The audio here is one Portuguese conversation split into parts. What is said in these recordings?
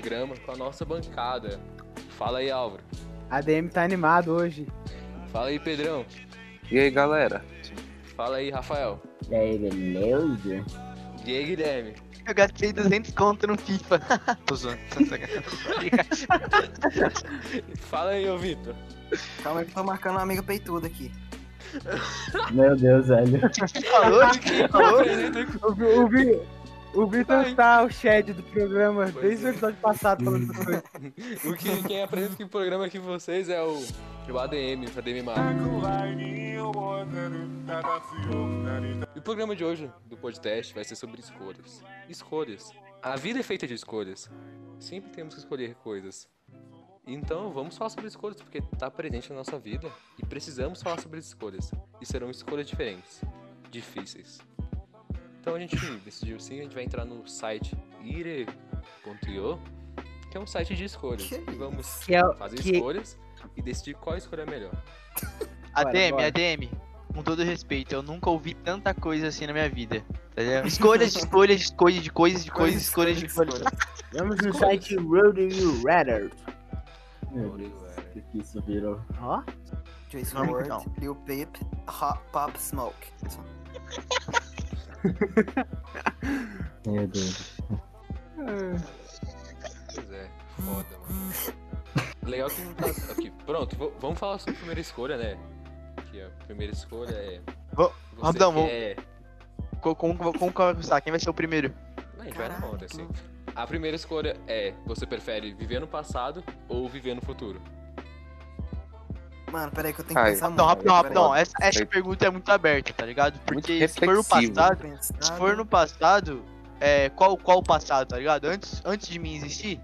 programa com a nossa bancada. Fala aí, Álvaro. ADM tá animado hoje. Fala aí, Pedrão. E aí, galera? Fala aí, Rafael. E aí, beleza? E aí, Guilherme. Eu gastei 200 conto no FIFA. Tô zoando. Fala aí, ô Vitor. Calma aí que eu tô marcando uma amiga peituda aqui. Meu Deus, velho. Falou? Falou? O, Vi- o, Vi- o Vitor tá o shed do programa Pois desde o é. episódio passado falando essas coisas. O que, quem apresenta aqui o programa aqui com vocês é o, o ADM, o ADM Marco. E o programa de hoje do podcast vai ser sobre escolhas. Escolhas. A vida é feita de escolhas. Sempre temos que escolher coisas. Então vamos falar sobre escolhas, porque tá presente na nossa vida e precisamos falar sobre escolhas. E serão escolhas diferentes, difíceis. Então a gente decidiu sim, a gente vai entrar no site ire.io, que é um site de escolhas. Que E vamos Que é fazer que- escolhas e decidir qual escolha é melhor. ADM, bora. ADM. Com todo respeito, eu nunca ouvi tanta coisa assim na minha vida. Tá? Escolhas de escolhas de coisas de coisas de coisas, escolhas de escolhas. Vamos no site Road You Rather. O que isso virou? Ó, Jason Ward. Lil Peep, Hot Pop Smoke. Meu Deus. Pois é, foda, mano. Legal que não tá. Aqui, pronto, vamos falar sobre a primeira escolha, né? Aqui, ó. A primeira escolha é. Vou- rapidão, vou- quer- Co- Como, como, como vai começar? Quem vai ser o primeiro? Não, a gente vai na Caralho, conta, que assim. A primeira escolha é: você prefere viver no passado ou viver no futuro? Mano, peraí que eu tenho que Ai. pensar Não, muito. rapidão, rapidão. Essa, essa pergunta é muito aberta, tá ligado? Porque se for no passado, se for no passado, é, qual, qual o passado, tá ligado? Antes, antes de mim existir,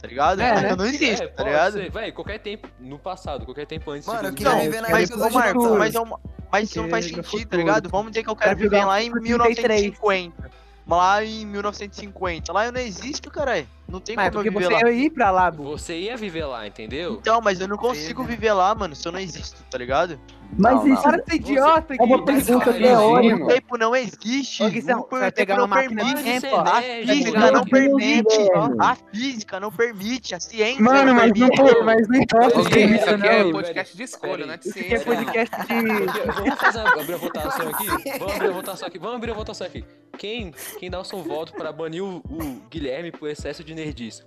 tá ligado? É, né? Eu não existo, é, tá ligado? ser, véi, qualquer tempo no passado, qualquer tempo antes Mano, eu de queria Não, viver na mas, época ô do Marcos, mas, é uma- mas isso não faz Porque no sentido, tá ligado? Vamos dizer que eu quero viver lá em futuro 1950. Lá em 1950. Lá eu não existo, caralho. Não tem mas é como porque eu viver você lá. ia ir pra lá, Bu. Você ia viver lá, entendeu? Então, mas eu não consigo Viver. viver lá, mano, se eu não existo, tá ligado? Mas Não, isso. Para de ser idiota, É uma Gui. pergunta é vai, ótima. O tempo não existe. Ô, Guizão, o você vai tempo pegar não uma máquina tempo, é nerd, A física não uma- permite. Guilherme. A física não permite. A ciência Mano, não mas não, permite. mas não importa isso aqui é não. podcast de escolha, né? De Isso aqui é ciência. podcast de... Vamos fazer abrir a votação aqui? Vamos abrir a votação aqui. Vamos abrir a votação aqui. Quem, quem dá o seu voto pra banir o, o Guilherme por excesso de nerdice?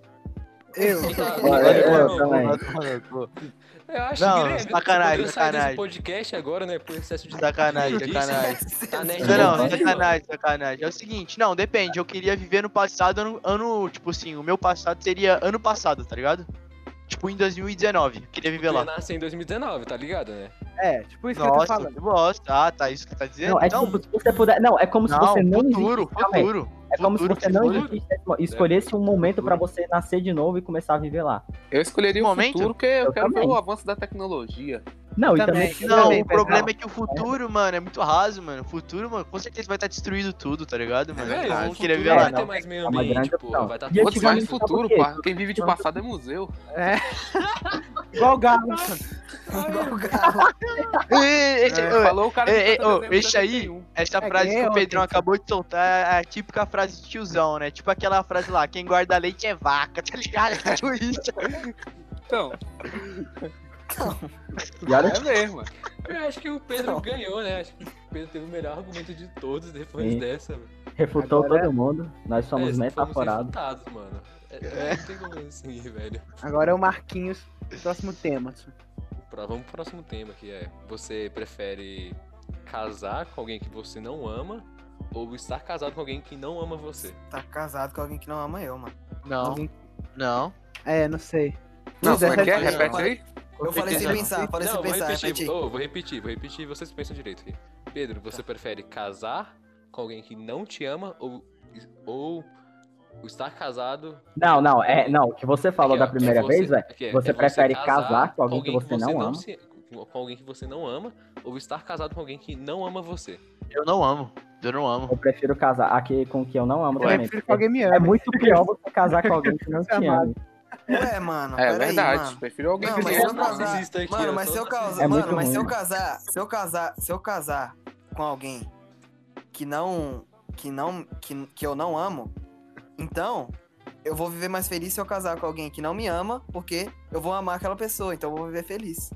Eu. Quem tá- Olha, quem eu não, também. Eu acho Não, que Guilherme, sacanagem, eu sair desse sacanagem. podcast agora, né? Por excesso de Sacanagem, sacanagem. Tá nerd Não, não, sacanagem, sacanagem. É o seguinte, não, depende. Eu queria viver no passado, ano, ano, tipo assim, o meu passado seria ano passado, tá ligado? Tipo em 2019. Eu queria viver lá. nascer em 2019, tá ligado, né? É, tipo isso que eu tô Nossa, falando. eu gosto. Ah, tá, isso que tá dizendo? Não, é Então, tipo, se você puder. Não, é como se não, você não futuro, futuro. É como se futuro, você não existisse, escolhesse um momento pra você nascer de novo e começar a viver lá. Eu escolheria o Momento? futuro porque eu, Eu quero ver também. o avanço da tecnologia. Não, Também. e também. Não, Também, o problema é que o futuro, mano, é muito raso, mano. O futuro, mano, com certeza vai estar destruído tudo, tá ligado, mano? Velho, eu o não futuro queria não viver vai lá, ter não. mais meio É ambiente, grande porra. opção. Vai estar E tudo do sabe futuro, pá. Quem vive de passado é museu. É. Igual o Galo. Esse- É, ô, falou o cara de esse aí, 71. essa É, frase que é o Pedrão acabou de soltar é a típica frase de tiozão, né? Tipo aquela frase lá, quem guarda leite é vaca, tá ligado? Tipo isso. Então, E olha é mesmo. Eu acho que o Pedro ganhou, né? Acho que o Pedro teve o melhor argumento de todos depois Sim. dessa. velho. refutou Agora- todo mundo. Nós somos É, metaforados. refutados, mano. É, Não tem como assim, velho. Agora é o Marquinhos. Próximo tema. Pra- Vamos pro próximo tema que é: você prefere casar com alguém que você não ama ou estar casado com alguém que não ama você? Tá casado com alguém que não ama eu, mano. Não, Alguém- não. É, não sei. Não, é, como é que é? Repete aí. Eu falei sem pensar, falei sem não, vou pensar, repetir, repeti. oh, vou repetir, vou repetir, vocês pensam direito aqui. Pedro, você Tá. prefere casar com alguém que não te ama ou, ou estar casado Não, não, é, não, o que você falou Aqui, da é primeira você- vez, velho. aqui, é- você é prefere casar com alguém que você não ama? se- com alguém que você não ama ou estar casado com alguém que não ama você? Eu não amo. Eu não amo. Eu prefiro casar aqui com que eu não amo Eu também. prefiro que alguém me É ame. muito pior você casar com alguém que não te ama. Ué, mano, É verdade. mano. Prefiro alguém Não, que mas eu casar- aqui, Mano, eu mas se eu não casar, É mano, mas se eu casar, se eu casar, se eu casar com alguém que não que não que, que eu não amo, então eu vou viver mais feliz se eu casar com alguém que não me ama, porque eu vou amar aquela pessoa, então eu vou viver feliz.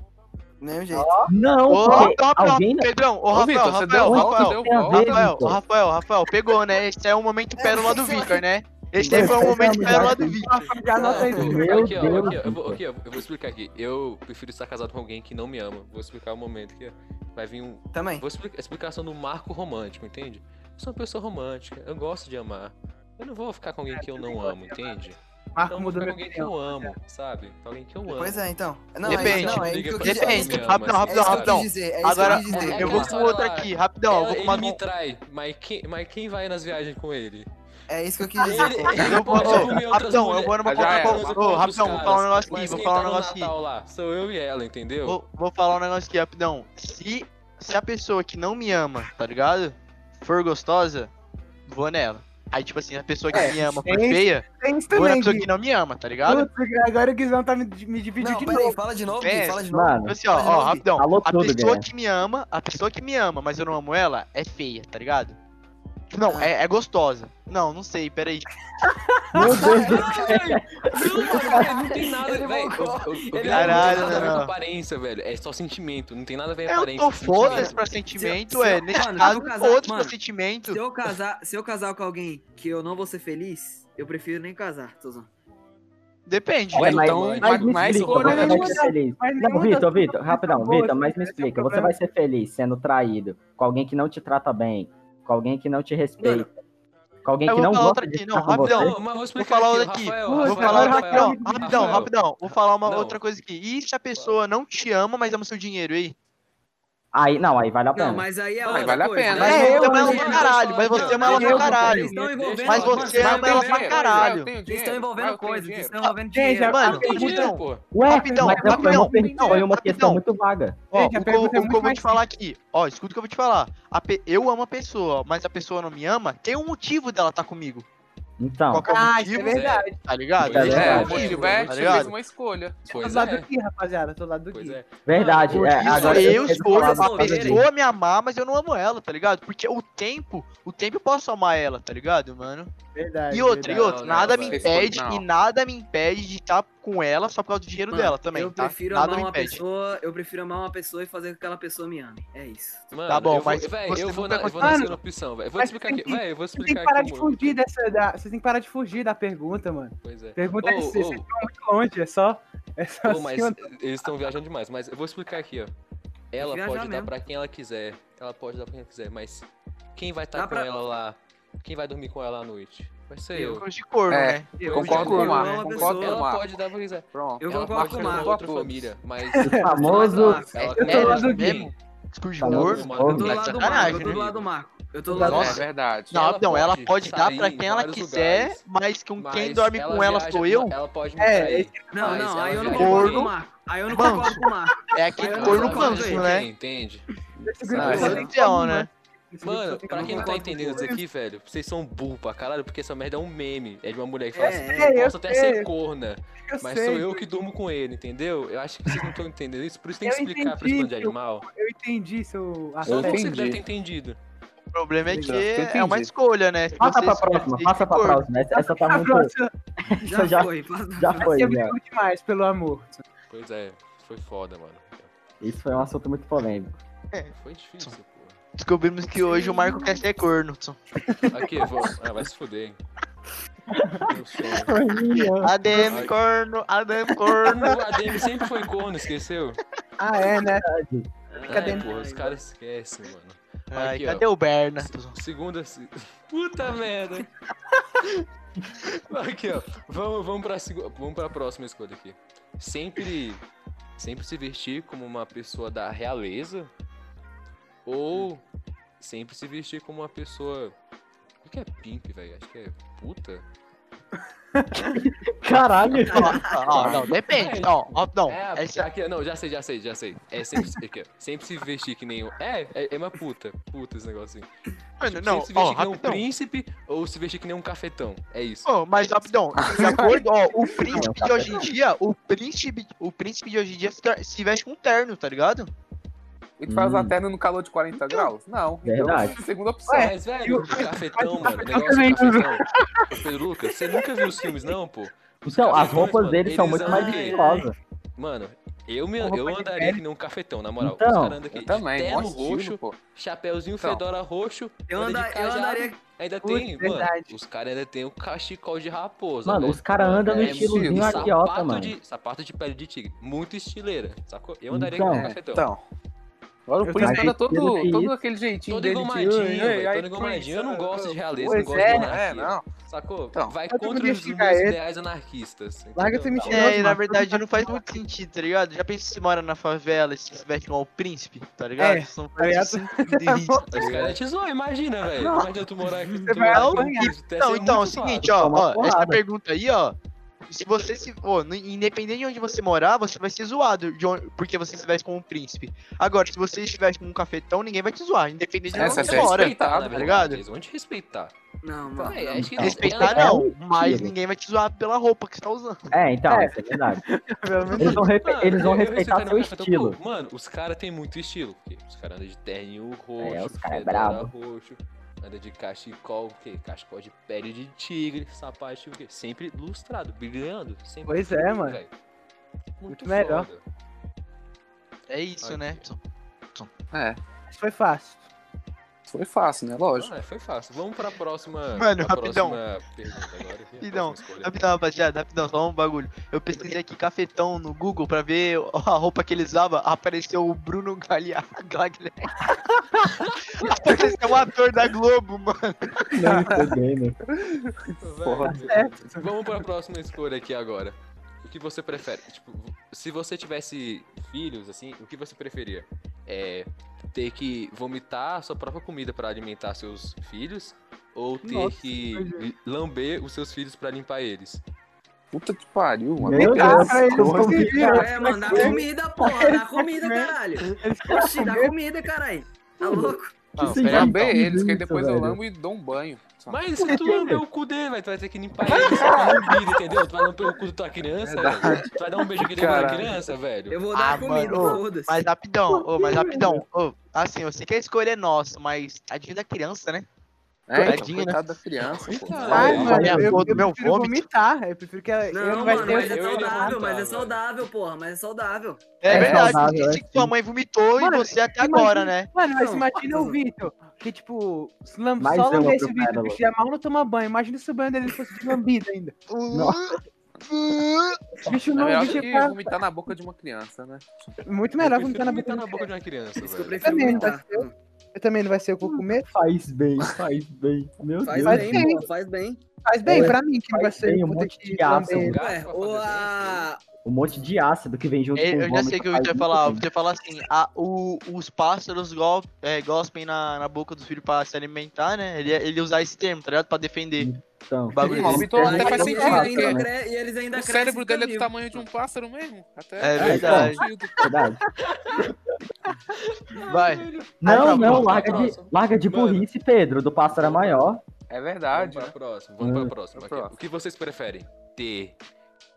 Do mesmo jeito. Não, Ô, Rafael, alguém... Pedrão, ô Ô, Rafael, Rafael, Rafael, Rafael. Rafael, Rafael, pegou, né? Esse é o momento pérola do Victor, né? Esse aí foi o momento do Victor. Já anota aí. Não, Meu aqui, ó, Deus aqui, ó, eu do vou, céu. aqui, ó, eu vou explicar aqui. Eu prefiro estar casado com alguém que não me ama. Vou explicar o momento aqui, ó. Vai vir um. Também. Vou explicar a explicação do marco romântico, entende? Eu sou uma pessoa romântica, eu gosto de amar. Eu não vou ficar com alguém que eu não amo, entende? Marco Então eu vou mudou ficar minha com alguém que eu amo, sabe? Com alguém que eu amo. Pois é, então. Não, Depende. É, não, é isso que eu quis Depende. Rapidão, É rapidão, que rapidão. É isso Agora, que eu quis dizer. é eu que vou olha outro aqui, rapidão. Eu vou ele me trai, mas quem, mas quem vai nas viagens com ele? É isso que eu quis dizer. Ele, Eu vou, rapidão, eu vou numa Já conta com- transa Ô, rapidão, vou caras, falar um negócio aqui, vou falar um tá negócio aqui. Lá, sou eu e ela, entendeu? Vou, vou falar um negócio aqui, rapidão. Se, se a pessoa que não me ama, tá ligado? For gostosa, vou nela. Aí, tipo assim, a pessoa que É, me ama for tem- feia, vou na também, pessoa Gui. que não me ama, tá ligado? Putz, agora o Guizão tá me, me dividindo Não, de novo. fala de novo, É, Gui, fala de novo. Mano, Tipo assim, ó, ó, rapidão. Falou A tudo, pessoa que me ama, a pessoa que me ama, mas eu não amo ela, é feia, tá ligado? Não, é, é gostosa. Não, não sei, peraí. Meu Deus do Não, mano, não tem nada, Ele velho. voltou. o- o- o Ele Guilherme Caralho, não tem nada a ver não. com aparência, velho. É só sentimento, não tem nada a ver com Eu aparência. tô foda-se pra sentimento, Se eu- é. Nesse mano, caso, se eu casar- foda-se pra sentimento. Se eu casar, se eu casar com alguém que eu não vou ser feliz, eu prefiro nem casar, zoando. Depende. Ué, Mas mas, então, mas mas- mas explica, escolha você vai nenhuma ser das- feliz. mas Não, Vitor, Vitor, rapidão, Vitor, mas me é explica. Você vai ser feliz sendo traído com alguém que não te trata bem, com alguém que não te respeita, com alguém Eu que vou não falar gosta outra de aqui, não, com rapidão. você. Vou explicar falar outra aqui. Rafael, Vou Rafael, falar, Rafael, rapidão, Rafael. rapidão, rapidão. Vou falar uma Não. outra coisa aqui. E se a pessoa não te ama, mas ama seu dinheiro, aí? Aí, não, aí vale a pena. Não, mas aí é Aí outra vale a coisa. pena. Mas É, você eu, ama ela mas pra caralho, mas você ama ela pra caralho. Eles estão envolvendo, Mas você ama ela pra caralho. dinheiro, estão envolvendo coisas, dinheiro. estão envolvendo Gente, dinheiro. Mano, pô. Ué, Rapidão, rapidão, foi uma questão rapidão. muito vaga. Ó, o que eu, pergunta é que eu vou te falar aqui, ó, escuta o que eu vou te falar. Eu amo a pessoa, mas a pessoa não me ama, tem um motivo dela tá comigo. Então, Qual que é o Ah, isso é motivo? verdade. Tá ligado? É, é motivo, motivo é tá ligado? fez uma escolha. Tô do lado é. do Gui, rapaziada, tô do lado do Pois Gui. é. verdade. Porque é, isso agora eu quero escolho a pessoa me amar, mas eu não amo ela, tá ligado? Porque o tempo, o tempo eu posso amar ela, tá ligado, mano? Verdade. E outra, e verdade. outra, Não, não, nada vai. me impede Não. e nada me impede de estar com ela só por causa do dinheiro Mano, dela também, eu tá? prefiro Nada amar uma impede. pessoa, eu prefiro amar uma pessoa e fazer com que aquela pessoa me ame. É isso. Mano, Tá bom, eu mas véi, você eu vou na, eu vou na segunda opção, velho. Eu Vou explicar aqui. Véi, eu vou Você tem que explicar parar aqui. de como- fugir dessa. Da... Você tem que parar de fugir da pergunta, mano. Pois é. Pergunta é Ô, se ô, vocês estão muito longe, é só. É só Pô, mas eles estão viajando demais. Mas eu vou explicar aqui, ó. Ela pode dar mesmo. pra quem ela quiser. Ela pode dar pra quem ela quiser, mas quem vai estar Dá com pra- ela lá? Quem vai dormir com ela à noite? Vai ser Eu. eu. De corno, É, né? Eu Concordo com o uma concordo pessoa- com o Ela Marco. pode dar pra quem quiser. Pronto. Eu concordo com o Marco. outra família, mas. O famoso. Ela Eu tô do lado do também. Gui. Discurso de corno. Eu tô do Tá de lado do Marco, eu tô do né? lado do Marco. Eu tô do Não, lado do É Marco. verdade. Não, Ela não, ela pode dar pra em quem ela quiser, lugares, mas com quem mas dorme com ela sou eu. Ela pode me É, trair. esse- Não, não, aí eu não concordo com o quem- Marco. Aí eu não concordo com o Marco. É aquele corno manso, né? Quem, entende? Esse Sabe? grupo então, como, né? Mano, pra quem não tá entendendo isso aqui, velho, vocês são burro pra caralho, porque essa merda é um meme. É de uma mulher que fala É, assim, é, eu eu posso até sei. ser corna, Eu mas sei, sou eu que durmo com ele, entendeu? Eu acho que vocês não estão entendendo isso, por isso tem que Eu explicar pra esse bando de eu- animal. Eu entendi seu assunto. entendi. você deve ter entendido. O problema é que Eu é uma escolha, né? Se Passa pra próxima, passa pra próxima. Essa, essa tá A muito. próxima Já já- foi. passa- Já foi, você já. brigou demais pelo amor. Pois é, foi foda, mano. Isso foi um assunto muito polêmico. Foi difícil. Descobrimos que hoje o Marco quer ser corno. Aqui, vou. Ah, vai se fuder, hein. Adem corno, Adem corno. O ADM sempre foi corno, esqueceu? Ah, é, né? Cadê? porra, os caras esquecem, mano. Ai, Aqui, ó. cadê o Berna? Segunda. se- Puta merda! Aqui, ó. Vamos, vamos, pra, vamos pra próxima escolha aqui. Sempre. Sempre se vestir como uma pessoa da realeza. Ou sempre se vestir como uma pessoa. O que é pimp, velho? Acho que é puta. Caralho! Ó, ó, não, depende. Ó, ó, não. É, Essa, aqui, não, já sei, já sei, já sei. É sempre, aqui, ó, sempre se vestir que nem um. É, é, é uma puta. Puta esse negocinho. mano, Tipo, não, sempre se ó, vestir que nem um príncipe ou se vestir que nem um cafetão. É isso. Ó, mas rapidão, de acordo, ó, o príncipe de hoje em dia, o príncipe, o príncipe de hoje em dia se veste com terno, tá ligado? A gente faz Hum. a terna no calor de 40 graus? Não. Verdade. Então, segunda opção. Ué, Mas, e velho, o- o cafetão, mano, o cafetão negócio cafetão. Lucas, você nunca viu os filmes, não, pô? Os Então, as roupas mano, deles são muito mais estilosas. Mano, eu, me, eu andaria que nem um cafetão, na moral. Então, Os caras andam aqui Eu também, terno estilo, roxo, pô. chapéuzinho Então. fedora roxo, Eu, anda eu andaria. Ainda tem, mano, verdade. os caras ainda tem o cachecol de raposa. Mano, velho. os caras andam no É, estilozinho sapato agiota, mano. De, sapato de pele de tigre. Muito estileira, sacou? Eu andaria Então. com um É, cafetão. então. Agora o príncipe anda todo, que todo isso. aquele jeitinho Todo dele. de, engomadinho, "Ei, velho. ai, Todo engomadinho. Eu não gosto de realeza, não gosto é. de É, monarquia. não. Sacou? Então. Vai contra os meus ele. ideais anarquistas. Larga esse mentira. É, na verdade não faz muito sentido, tá ligado? Já pensou se mora na favela e se veste igual o príncipe, tá ligado? É, Isso não tá faz sentido. delícia, tá Os caras te zoam, imagina, velho. Imagina tu morar aqui. Não, ser então, é o seguinte, ó, essa pergunta aí, ó. Se você se. No- independente de onde você morar, você vai ser zoado de onde- porque você se veste como um príncipe. Agora, se você estivesse como um cafetão, ninguém vai te zoar, independente de É, onde você você vai mora. tá ligado? Eles vão te respeitar. Não, mano. Véi, não. acho que Então, Respeitar é não, um mas ninguém vai te zoar pela roupa que você tá usando. É, então, É. é verdade. Eles vão, respe- Mano, eles vão respeitar seu estilo. pô, Mano, os caras têm muito estilo. porque Os caras andam de terninho roxo, É, os cara é brabo. roxo, anda de cachecol, o quê? Cachecol de pele de tigre, sapato, o quê? Sempre lustrado, brilhando. Sempre Pois é, brilhando, mano. velho. Muito, Muito melhor. É isso, né? É, Isso foi fácil. Foi fácil, né? Lógico. Ah, foi fácil. Vamos pra próxima. Mano, pra rapidão. próxima pergunta agora. Rapidão? Rapidão, rapaziada, rapidão, só um bagulho. Eu pesquisei aqui cafetão no Google pra ver a roupa que ele usava, apareceu o Bruno Gagliardi. apareceu um ator da Globo, mano. Não, tô bem. Velho, Vamos pra próxima escolha aqui agora. O que você prefere? Tipo, se você tivesse filhos, assim, o que você preferia? É ter que vomitar a sua própria comida pra alimentar seus filhos? Ou ter Nossa, que lamber os seus filhos pra limpar eles? Puta que pariu, mano. Meu Deus, eles? É, mano, dá comida, porra. Dá comida, caralho. Oxi, dá comida, caralho. Tá louco? Não. Lamber Então, eles, que depois eu lambo e dou um banho. Só. Mas se tu lamber o cu dele, velho, tu vai ter que limpar ele com lambida, entendeu? Tu vai lamber o cu da tua criança, velho. Tu vai dar um beijo aqui dentro da Caralho. criança, velho. Eu vou dar Ah, comida, foda-se. Mas rapidão, ô, mas rapidão. Ô, assim, eu sei que a escolha é nossa, mas tadinho da criança, né? É, então, Tadinho, né? da criança. Então, Ai, É, mano, eu, foto eu do meu prefiro vômito. vomitar. Eu prefiro que ela eu Não, não vai mano, ter... mas é eu saudável, mas é velho. saudável, porra, mas é saudável. É, É verdade, saudável, disse é que sua mãe vomitou Mano, e você até imagina- agora, né? Mano, mas Não, imagina o não. Vitor, que tipo, se lam... Mais só lamber esse Pérola. que já mal não toma banho. Imagina se o banho dele fosse de lambida ainda. Nossa. O bicho É não, melhor bicho que tá vomitar na boca de uma criança, né? muito Eu melhor vomitar na vomitar boca. na boca de uma criança, Isso que eu prefiro Também, vomitar. vai Eu também não vai ser o que eu comer? Faz bem, faz bem. Meu Faz Deus. Faz bem, bem. pô, faz bem. Faz bem Oi, pra mim, que não vai faz ser bem, um vou ter monte que de ácido. lamber. Gato Ué, pra ou fazer a... Um monte de ácido que vem junto É, com o eu já sei que eu ia falar. Você fala assim, a, o, os pássaros gol, é, gospem na, na boca dos filhos pra se alimentar, né? Ele, ele usar esse termo, tá ligado? Pra defender. Então, bagulho o desse. Vitor até E faz eles sentido, ainda porque cre- E eles ainda o crescem cérebro dele é do tamanho de um pássaro mesmo. Até É verdade. sentido. verdade. Vai. Não, não, próxima, larga de, larga de burrice, Pedro. Do pássaro é maior. É Vamos verdade. pra né? próxima, vamos pra Hum. próxima. Pra aqui. próxima. O que vocês preferem? Ter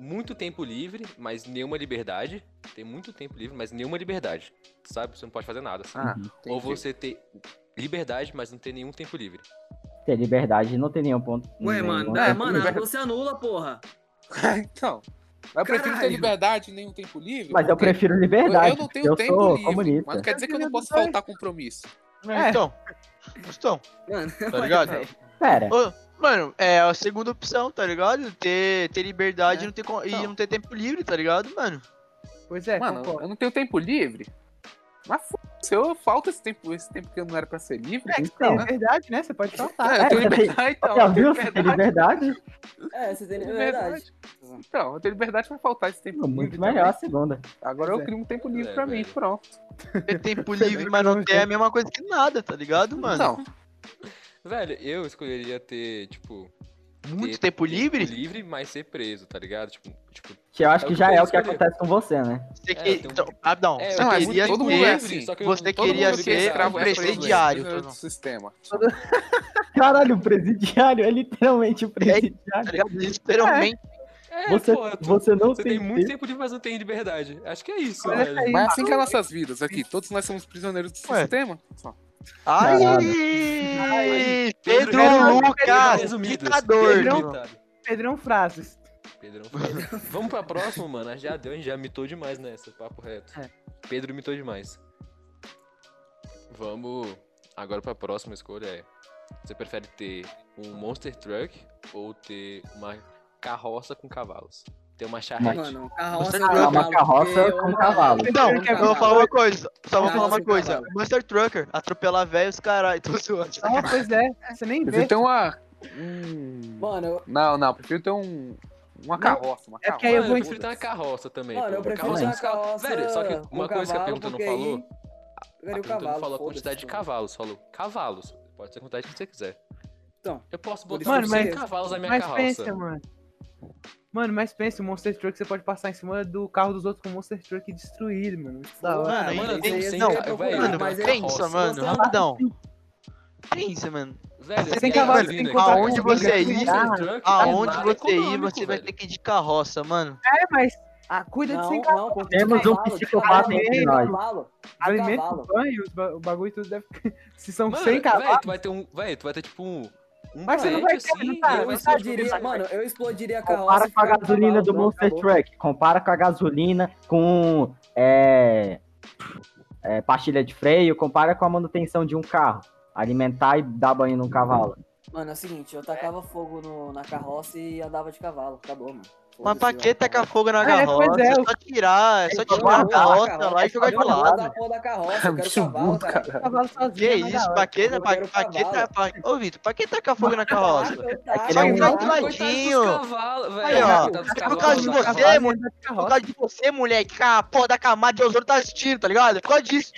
muito tempo livre, mas nenhuma liberdade. Ter muito tempo livre, mas nenhuma liberdade. Sabe? Você não pode fazer nada. assim. Ah, Ou entendi. você ter liberdade, mas não ter nenhum tempo livre. Ter liberdade não tem nenhum ponto. Ué, nenhum mano, ponto é, É, mano, liberdade. você anula, porra. então. Mas eu prefiro ter Caralho. liberdade e nenhum tempo livre. Mas eu prefiro eu, liberdade. eu não tenho eu tempo sou livre. comunista. Mas não quer dizer que eu não Eu posso também. faltar compromisso. É, Então. Então, Mano, tá ligado? Pera, Ô, Mano, é a segunda opção, tá ligado? Ter, ter liberdade É, e, não ter, e não ter tempo livre, tá ligado, mano? Pois é, Mano, concordo. eu não tenho tempo livre. Mas se eu falta esse tempo, esse tempo que eu não era pra ser livre. É, que então. tem verdade, né? Você pode faltar. É, eu É, tenho liberdade, então. já eu tenho viu? Você tem liberdade? é, você tem liberdade. Então, eu tenho liberdade pra faltar esse tempo livre. Muito melhor a segunda. Agora Pois eu é. crio um tempo livre É, pra mim, velho. pronto. Ter tempo livre, mas não ter é a mesma coisa que nada, tá ligado, mano? Então, Velho, eu escolheria ter, tipo. Muito ter tempo livre? livre, mas ser preso, tá ligado? Tipo, tipo Que eu acho É que que já é o que acontece com você, né? Você É, que... eu tenho- então, ah, não, É, você não, mas queria todo mundo ter... é assim. só que você todo queria ser escravo mais preso, presidiário, velho. do sistema. Caralho, o presidiário é literalmente o Tá presidiário. ligado? Literalmente. É, Você- pô, você não você tem tem muito tempo. de fazer um trem de liberdade. Acho que é isso, Mas é Mas é assim que é nossas vidas aqui. Todos nós somos prisioneiros do Ué. sistema. Só. Ai, Caralho. Pedro Pedro- Lucas, ditador. Pedro Pedrão-. Pedrão frases. Pedrão fala. Vamos pra próxima, mano. Já deu, a gente já mitou demais nessa, papo reto. É. Pedro mitou demais. Vamos agora pra próxima escolha é. Você prefere ter um Monster Truck ou ter uma carroça com cavalos? Ter uma charrete. Mano, carroça cavalo, uma carroça porque eu com amo cavalo. Então, eu vou falar uma coisa. Só vou Carroça falar uma e coisa. Monster Trucker, atropelar velhos, caralho. Tô zoando. Ah, pois é. Você nem vê. ter uma. Hum... Mano, eu, Não, não, prefiro ter um. Uma carroça. Uma é porque carroça. aí eu vou eu prefiro ter uma carroça também. mano, eu prefiro Carroça uma cavalo. carroça Velho, só que uma coisa que a pergunta não porque falou. A eu pergunta cavalo. não falou a quantidade de cavalos, falou cavalos. Pode ser a quantidade que você quiser. Então, Eu posso botar Mano, que eu 100 sei. cavalos na minha Mas carroça. pensa, mano. Mano, mas pensa, o Monster Truck você pode passar em cima do carro dos outros com o Monster Truck destruído, mano. Da hora. Mano, ainda mas tem- não, velho, Mano, é pensa, mano, Você- rapidão. Pensa, mano. Velho, Você você tem cavalo, gasolina tem que Aonde você ir, Aonde você ir, você vai ter que ir de carroça, mano. É, mas ah, cuida de Não, sem cavalo. não, Temos de um cavalo, de psicopata entre de nós. de Alimento, banho, o bagulho tudo deve. Se são Mano, 100 velho, cavalos. tu vai ter um. Tu vai ter tipo um. Um Mas você não vai ter, assim, tá? Eu tá explodiria, mano, eu explodiria a carroça. Compara com a gasolina cavalo, do pronto, Monster acabou. Truck. Compara com a gasolina com é, é, pastilha de freio. Compara com a manutenção de um carro. Alimentar e dar banho num cavalo. Mano, é o seguinte, eu tacava fogo no- na carroça e andava de cavalo. Acabou, mano. Mas pra que tacar fogo na É, carroça? pois é, É eu- só tirar, é só tirar a carroça lá e jogar de lado. da porra da carroça, eu quero Bicho cavalo, burro, cara. Que é isso, pra que, Eu pra, pra que, tá, pra, ô Vitor, pra que tacar fogo na carroça? É um- Tadinho. dos cavalos, velho. Aí, ó, é por causa de você, cara. mano. Por causa de você, moleque, que a porra da camada de ozônio tá assistindo, tá ligado? É por causa disso.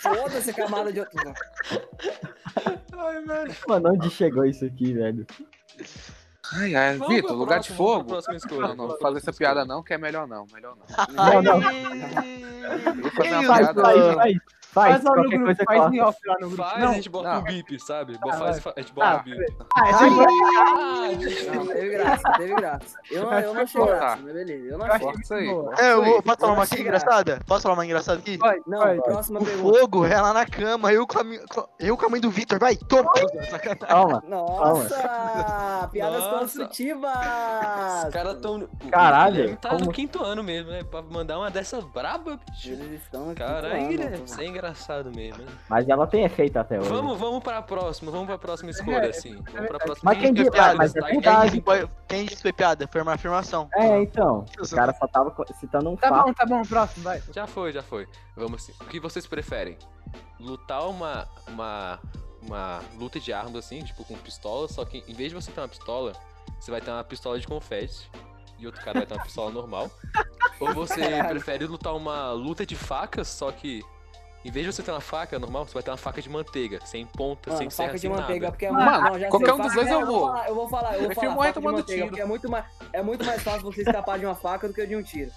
Foda-se a camada de outro. Mano, onde chegou isso aqui, velho? Ai, ai, Vamos Vitor, lugar de fogo? Não, não, fazer essa piada não, que é melhor não, melhor não. Não, não. Vou fazer uma isso, piada. Faz, faz, faz. Faz lá no grupo, coisa faz em off lá no grupo. Faz, Não, a gente bota não. um bip, sabe? Ah, Faz, a gente bota Ah, um bip. ah, é Não, teve graça, teve graça. Eu, não- eu não achei graça, mas beleza. Eu não achei. isso aí. É, eu vou, posso falar uma aqui engraçada? Posso falar uma engraçada aqui? Vai, Não, vai. próxima O pergunta. fogo é lá na cama, eu com a, eu com a mãe do Vitor, vai, toma! Calma. Nossa! Piadas Nossa. Construtivas! Os caras tão. Caralho, O tá como- no quinto ano mesmo, né? Pra mandar uma dessa braba, bicho. Eles estão aqui. Caralho, tô- isso é engraçado mesmo. né? Mas ela tem efeito até hoje. Vamos, vamos pra próxima, vamos pra próxima escolha, É, assim. Vamos pra próxima. Mas quem disse, disse piada? mas é Tá, Quem verdade. quem disse foi piada? Foi uma afirmação. É, então. O cara só tava citando um Tá fato. bom, tá bom, próximo, vai. Já foi, já foi. Vamos assim. O que vocês preferem? Lutar uma, uma, uma luta de armas assim, tipo com pistola, só que em vez de você ter uma pistola, você vai ter uma pistola de confete e outro cara vai ter uma pistola normal. Ou você prefere lutar uma luta de facas, só que em vez de você ter uma faca normal, você vai ter uma faca de manteiga, sem ponta, Mano, sem serra, faca de sem manteiga, nada. porque é Mano, muito. Não, já qualquer sei, um dos dois eu é, vou. falar, Eu vou falar, eu vou falar. faca de manteiga, tiro. Porque é muito, mais, é muito mais fácil você escapar de uma faca do que de um tiro.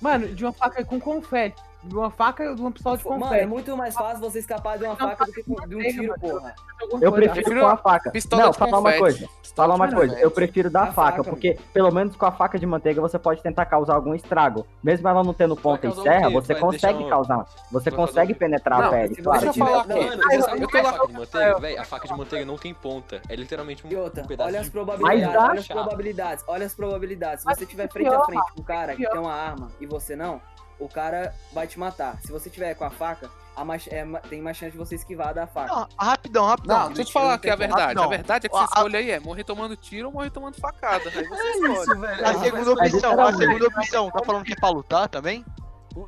Mano, de uma faca com confete. De uma faca de uma pistola de Mano, é confete. muito mais fácil você escapar de uma faca do que de um tiro, porra. Eu prefiro com a faca. pistola Não, falar uma confete. coisa. Falar uma coisa, confete. eu prefiro da A faca, porque pelo menos com a faca de manteiga você pode tentar causar algum estrago. Mesmo ela não tendo ponta e o serra, você Vai consegue causar. Você consegue penetrar Não, a pele, claro. eu falar tiver- aqui. não, Mano, você sabe o eu que é tô a lá- faca de manteiga? Véi, a faca de manteiga não tem ponta. É literalmente um, outra, pedaço olha as de probabilidades, olha as probabilidades, olha as probabilidades. Se você tiver que frente a frente com um cara que tem uma arma e você não, o cara vai te matar. Se você tiver com a faca, a mais- é tem mais chance de você esquivar da faca. Não, rapidão, rapidão. Não, deixa eu te falar aqui a verdade. Não. A verdade é que A- você a- escolhe aí é morrer tomando tiro ou morrer tomando facada. Aí você escolhe. velho. A segunda opção, a segunda opção, tá falando que é pra lutar também?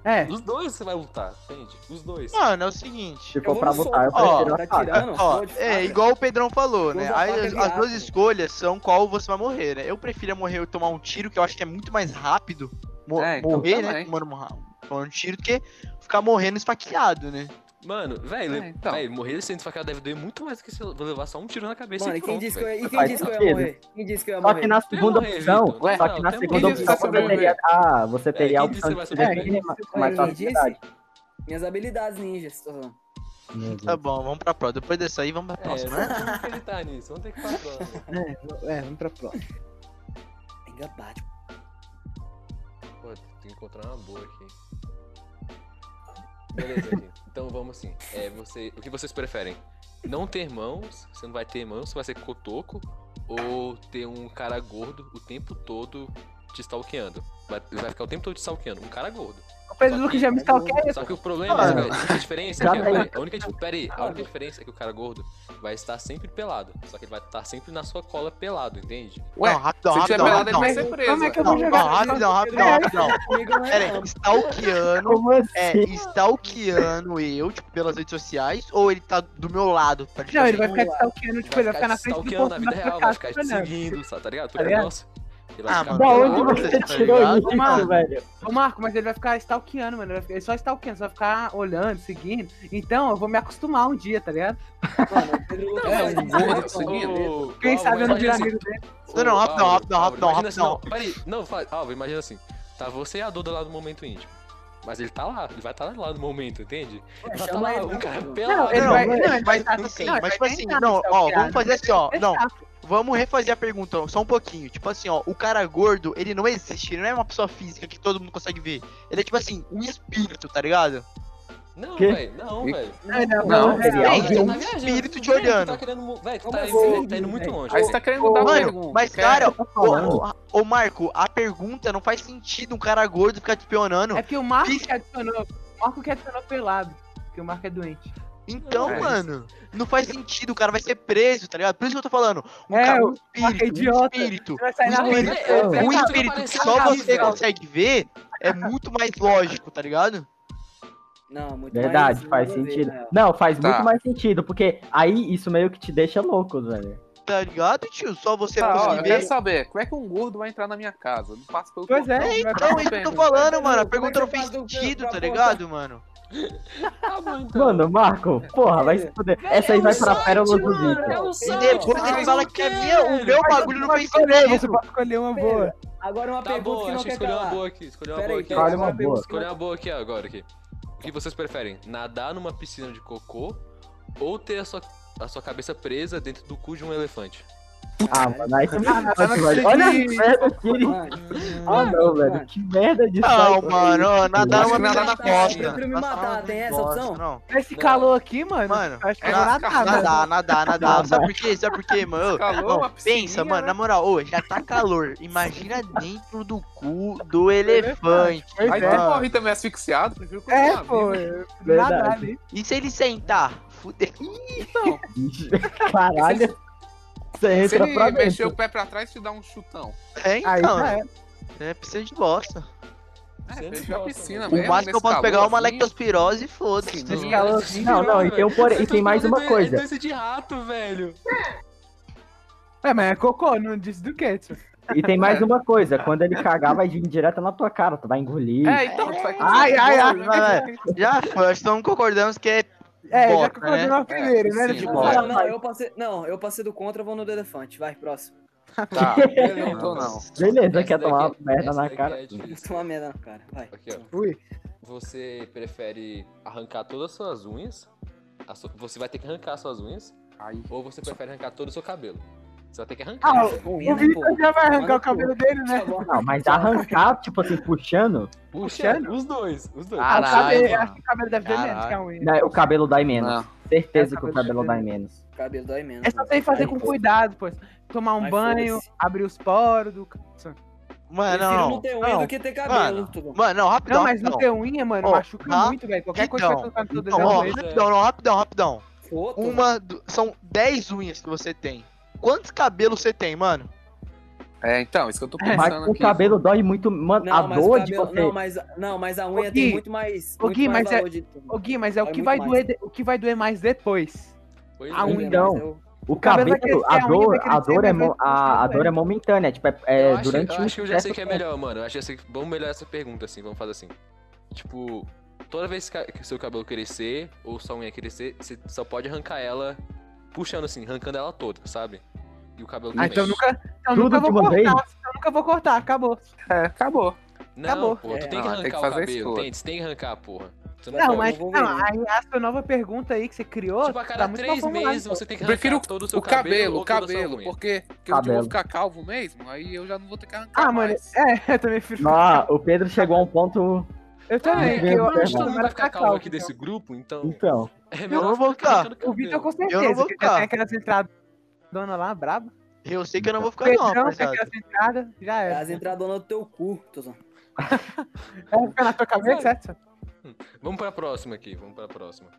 É. Os dois você vai lutar, entende? Os dois. Mano, é o seguinte. Se for vou pra lutar, eu ó, prefiro tá tirando, Ó, vou de é igual o Pedrão falou, né? As, as duas escolhas são qual você vai morrer, né? Eu prefiro morrer tomar um tiro, que eu acho que é muito mais rápido mo- É, então morrer, né? também. Tomando, um- tiro do que ficar morrendo esfaqueado, né? Mano, velho, É, então. morrer sendo facada deve doer muito mais do que se eu vou levar só um tiro na cabeça Mano, e e quem pronto, disse que eu, e quem disse que eu ia morrer? Quem disse que eu ia Só morrer? que na segunda morrer, opção. Ué, só que na segunda opção você teria, ah, você teria a opção de sobreviver? mais facilidade. Minhas habilidades ninjas, tô falando. Tá bom, vamos pra próxima. Depois dessa aí, vamos pra É, próxima, né? vamos acreditar nisso, vamos ter que ir pra próxima. É, é, vamos pra próxima. Ainda bate. Pô, tem que encontrar uma boa aqui. Beleza, aqui. Então vamos assim. É, você, o que vocês preferem? Não ter mãos, você não vai ter mãos, você vai ser cotoco, ou ter um cara gordo o tempo todo te stalkeando? Vai, vai ficar o tempo todo te stalkeando. Um cara gordo. Pedro Só Lucas que- já me stalkeia. Só que o problema Ah, é que a única diferença é que, peraí, a única, di- peraí, a única diferença é que o cara gordo vai estar sempre pelado. Só que ele vai estar sempre na sua cola pelado, entende? Ué, não, rapidão, se tiver rapidão, pelado, ele rapidão. vai Mas ser preso. como é que eu vou Não, jogar? não, rapidão, rapidão, É. rapidão. É Pera aí, não. stalkeando. Como assim? É, stalkeando eu, tipo, pelas redes sociais, ou ele tá do meu lado? Pra, tipo, Não, ele vai ficar stalkeando, tipo, ele vai ficar na te frente do stalkeando posto na vida real, vai ficar te seguindo, sabe, tá ligado? Tá Tudo ligado? nosso. Ele vai Ah, mano, Da onde você tá tirou ligado? isso, Mano. velho? Ô, Marco, mas ele vai ficar stalkeando, mano. Ele ficar- Ele só stalkeando, você vai ficar olhando, seguindo. Então, eu vou me acostumar um dia, tá ligado? Mano, o Pedro Lucas É, um gordo Ô, seguindo. Quem sabe eu não virar assim, amigo dele. Não, não, rapidão, imagina assim, rapidão. Não, peraí, não, Álvaro, imagina assim. Tá você e a Duda lá no momento íntimo. Mas ele tá lá, ele vai estar lá no momento, entende? Ele vai estar chama lá, ele, um cara pô. pelado. Não, ele Não, vai. mas- Não, ele vai estar assim, não, ele mas vai tipo assim, não, me ó, vamos fazer assim, ó, não. Vamos refazer a pergunta, só um pouquinho, tipo assim, ó, o cara gordo, ele não existe, ele não é uma pessoa física que todo mundo consegue ver, ele é tipo assim, um espírito, tá ligado? Não, velho, não, velho. Não, não, Não. Tá um espírito te olhando. Tá querendo, tu tá, assim, indo- tá indo muito longe. Aí você tá querendo mudar a Mano, pergunta. mas cara, falando? ô, ô, ô, Marco, a pergunta não faz sentido um cara gordo ficar te espionando. É porque o Marco que adicionou. O Marco que adicionou pelado. Porque o Marco é doente. Então, É. mano, não faz sentido, o cara vai ser preso, tá ligado? Por isso que eu tô falando, um, É, cara, o um espírito, é idiota. um espírito, um espírito, é, um espírito que só você consegue ver, é muito mais lógico, tá ligado? Não, muito Verdade, mais, faz ver, sentido. né? Não, faz Tá. muito mais sentido, porque aí isso meio que te deixa louco, velho. Tá ligado, tio? Só você Tá, ó, eu conseguir quero ver. saber, como é que um gordo vai entrar na minha casa? Não passa pelo Pois é, portão. vai Então, é isso que eu tô falando, mano. A pergunta é não fez eu sentido, tá ligado, mano? Tá bom, então. Mano, Marco, porra, vai se fuder. Essa aí vai pra pérola do Vitor. é E depois ele fala o que quê, minha, o meu bagulho não fez escolher, Você pode escolher uma boa. Agora uma Tá pergunta bom, que não acho que quer uma boa aqui. Escolhi uma Pera boa aí, aqui. uma boa. Escolher uma boa aqui agora aqui. O que vocês preferem? Nadar numa piscina de cocô ou ter a sua, a sua cabeça presa dentro do cu de um elefante? Ah, mano, aí você me velho. que- Olha que merda que ele. Mano, Ah, não, velho. Mano. Que merda de Não, mano, nadar Acho uma mina na costa. Eu me matar, tem essa opção? Não. Esse calor aqui, mano. Mano, acho que é nadar. Nadar, nadar, nadar. Sabe por quê? Sabe por quê, mano? Calor, uma pensa, mano, né? na moral, ô, já tá calor. Imagina dentro do cu do elefante. Aí é. tu morre também asfixiado, prefiro É, pô. Nadar ali. E se ele sentar? Fudeu. Então, Caralho. Você se entra ele pra mexer dentro. o pé pra trás, te dá um chutão. É, Aí então. já é. É, precisa de bosta. É, Sempre veja a gosta, piscina mano. O máximo que eu posso pegar é uma lectospirose e foda-se. Não, não, e tem, um porém, e tem mais uma coisa. É de rato, velho. É, mas é cocô, não disse do que, tio? E tem mais uma coisa. Quando ele cagar, vai vir direto na tua cara. Tu vai engolir. É, então, tu vai Ai, ai, ai. Vai. Já que então concordamos que é. É, já Bota, concordou né? na primeira, né? sim, Ele de falou, bola. Não, não, eu passei, não, eu passei do contra, vou no do elefante. Vai, próximo. Tá, eu não tô não. Beleza, quer tomar uma daqui- merda na cara? é difícil. Toma merda na cara, vai. Aqui, ó. Ui. Você prefere arrancar todas as suas unhas? Você vai ter que arrancar as suas unhas? Aí. Ou você prefere arrancar todo o seu cabelo? Você vai ter que arrancar. Ah, né? o né, Vitor já vai arrancar o cabelo dele, né? Tá. Não, mas arrancar, tipo assim, puxando, Puxando. Os dois, os dois. Ah, o Caralho, cabelo, acho que o cabelo deve ter menos que a Caralho. unha. né, o cabelo dói menos. Não. Certeza É, que o cabelo cabelo dói dói menos. Cabelo dói menos. É só mano. você fazer com cuidado, pô. Tomar um Mas banho, abrir os poros do. Mano, não. não ter unha não. do que ter cabelo, Mano, tudo. Mano, não, rapidão. Não, mas não ter unha, mano, Ó, machuca tá? muito, velho. Qualquer coisa que Então, vai colocar no seu Não, dedo. ó, é doido. rapidão, não, rapidão, rapidão. Foto. Uma. São 10 unhas que você tem. Quantos cabelos você tem, mano? É, então, isso que eu tô Mas pensando o aqui. cabelo dói muito. Mano, Não, a mas o dor de cabelo, você. não, mas, não, mas a unha Ô, tem Gui, muito mais, ô, muito Gui, mais mas é- de... Ô Gui, mas é o que vai mais. doer, de- o que vai doer mais depois. Pois a é. unha Então, Mas eu- O cabelo vai cabelo, crescer, a dor, a dor é, mas mo- a, a dor é momentânea, tipo, é, é eu acho, durante eu um acho que eu já sei que é melhor, mano. Eu acho que vamos melhorar essa pergunta, assim. Vamos fazer assim. Tipo, toda vez que seu cabelo crescer, ou sua unha crescer, você só pode arrancar ela puxando assim, arrancando ela toda, sabe? E o cabelo Ah, também. então eu nunca, então eu Tudo nunca vou cortar. Eu nunca vou cortar, acabou. É, acabou. Não, acabou. pô, tu É, tem que não, arrancar tem que o fazer cabelo, escolha. tem, você tem que arrancar, porra. Você não, Não, mas não, aí a sua nova pergunta aí que você criou. Tipo, a cada tá muito três meses você tem que Eu prefiro arrancar todo o seu o cabelo, o cabelo, unha. porque, porque dia eu vou Cabelo. ficar calvo mesmo, aí eu já não vou ter que arrancar Ah, mano, mais. é, eu também prefiro. Ah, o Pedro chegou a um ponto. Eu também, É, que eu eu acho que todo mundo ficar calvo calvo, aqui desse grupo, então Então. é Eu não vou ficar O Vitor com cabelo. Eu não certeza, vou ficar. tem aquelas entradas dona lá, braba. Eu sei que eu não vou ficar, Pedrão não, tem aquelas entradas, já É as entradonas do teu cu, Tozão. Vai ficar na tua cabeça, certo? Vamos pra próxima aqui, vamos pra próxima.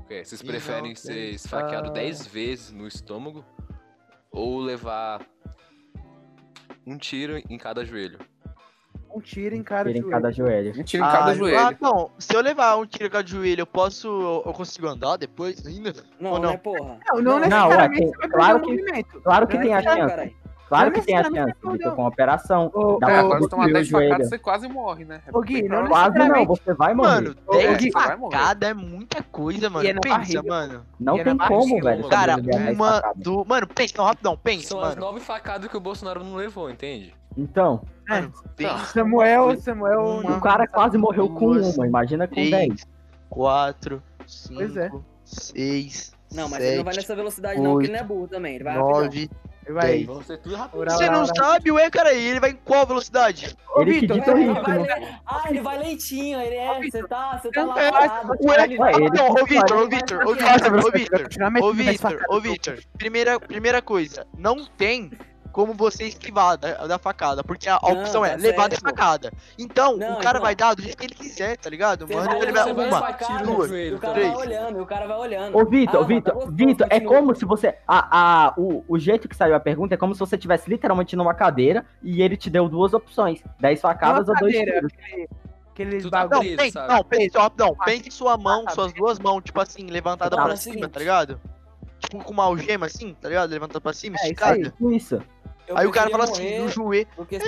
Ok, vocês preferem ser esfaqueado Ah. 10 vezes no estômago ou levar um tiro em cada joelho? Um tiro em cada Tira em joelho. cada joelho. Um tiro em cada Ah, joelho. ah, não. Se eu levar um tiro em cada joelho, eu posso. Eu consigo andar depois ainda? Não, Ou não? né, porra? Não, não, Não, necessariamente ué, você vai claro que- movimento. Claro que Não tem é a não, chance. Claro Não que tem a chance, não, Vitor, não. com a operação. Ô, Dá É, pra quando você você tomar o 10 facadas, joelho. você quase morre, né? É Ô, Gui, não. Quase não, você vai morrer. Mano, Ô, 10 Gui, você vai morrer. facadas é muita coisa, mano. é na pensa, barriga. mano. Não E é tem como, barriga, velho. Cara, uma do. Mano, pensa, não, rapidão, pensa, São as mano. nove facadas que o Bolsonaro não levou, entende? Então, Samuel, Samuel. Uma- o cara quase morreu com duas, uma, imagina com 10. 3, 4, Pois é. 5, 6. Não, mas ele não vai nessa velocidade, não, porque ele não é burro também. Ele vai rapidão. 9. Vai. Vão ser tudo rápido. Ora, Você ora, não sabe, ué, cara? E ele vai em qual velocidade? Ô, Ele que Vitor, o Ele ritmo. vai le- Ah, ele vai leitinho, ele é. Você tá, você tá lá É, parado. Ué, ele- ele não, ô que Vitor, ô Vitor, ô Vitor, ô Vitor. Ô Vitor, primeira, primeira coisa, não tem como você esquivar da, da facada, porque a, a Não, opção é tá levar certo. da facada. Então, Não, o cara então. vai dar do jeito que ele quiser, tá ligado? Você Mano, vai ele vai uma, facada, duas, joelho, O cara três. vai olhando, o cara vai olhando. Ô, Vitor, Ah, Vitor, tá Vitor, é continua. como se você. A, a, o, o jeito que saiu a pergunta é como se você estivesse literalmente numa cadeira e ele te deu duas opções: 10 facadas Uma ou dois tiros. Aqueles tá bagulho. Não, pense, sabe? não, pense, ó, rapidão, Ah, pense em sua mão, tá suas duas mãos, tipo assim, levantada Tá, pra é cima, seguinte. tá ligado? Tipo com uma algema assim, tá ligado? Levantada pra cima, É, isso esticada. aí. Isso. Eu Aí o cara fala assim, no joelho. Porque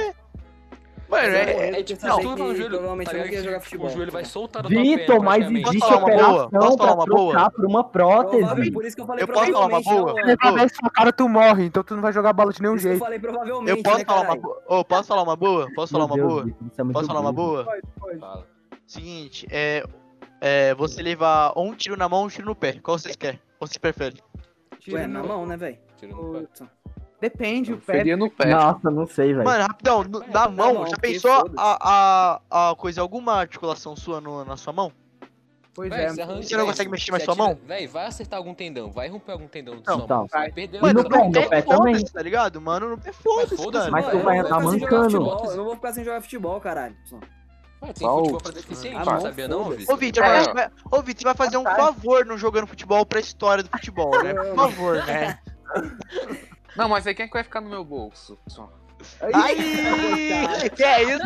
Mano, eu é, morrer É do que tipo, saber se tu levar no joelho, provavelmente tá eu não ligado? ia jogar o futebol. joelho vai soltar perna, Vitor, mas existe Posso falar uma boa? operação Posso falar uma boa? trocar por uma prótese. por isso que eu falei Eu posso falar uma provavelmente, não, boa? mano. Levar 10 facadas, tu morre, então tu não vai jogar bola de nenhum que eu jeito. falei provavelmente, Eu posso né, falar uma boa? Posso falar uma boa? Posso falar uma boa? É Posso falar uma boa? Pode, pode. Fala. Seguinte, é, é você levar ou um tiro na mão ou um tiro no pé. Qual vocês querem? Qual vocês preferem? Tiro Ué, na mão, né, velho? Tiro no pé. Depende, o pé. Seria no pé. Nossa, não sei, velho. Mano, rapidão, no- na mão, mão, já pensou a, a, a coisa, alguma articulação sua no- na sua mão? Pois Véi, é. você arranca- Você não véi, consegue mexer mais sua mão? Véi, vai acertar algum tendão, vai romper algum tendão da Não, vai perder Mano, no o pé, no no pé pé também. tá ligado? Mano, no pé foda-se, foda-se, mano. Mas tu vai andar mancando. Eu não vou ficar sem jogar futebol, caralho. Ué, tem Só futebol o- pra deficiente, Ah, não sabia não. Vitor? Ô, Vitor, É. ô, Vitor, você vai fazer um favor não jogando futebol pra história do futebol, né? Por favor, né? Não, mas aí quem é que vai ficar no meu bolso? Ai, que é isso?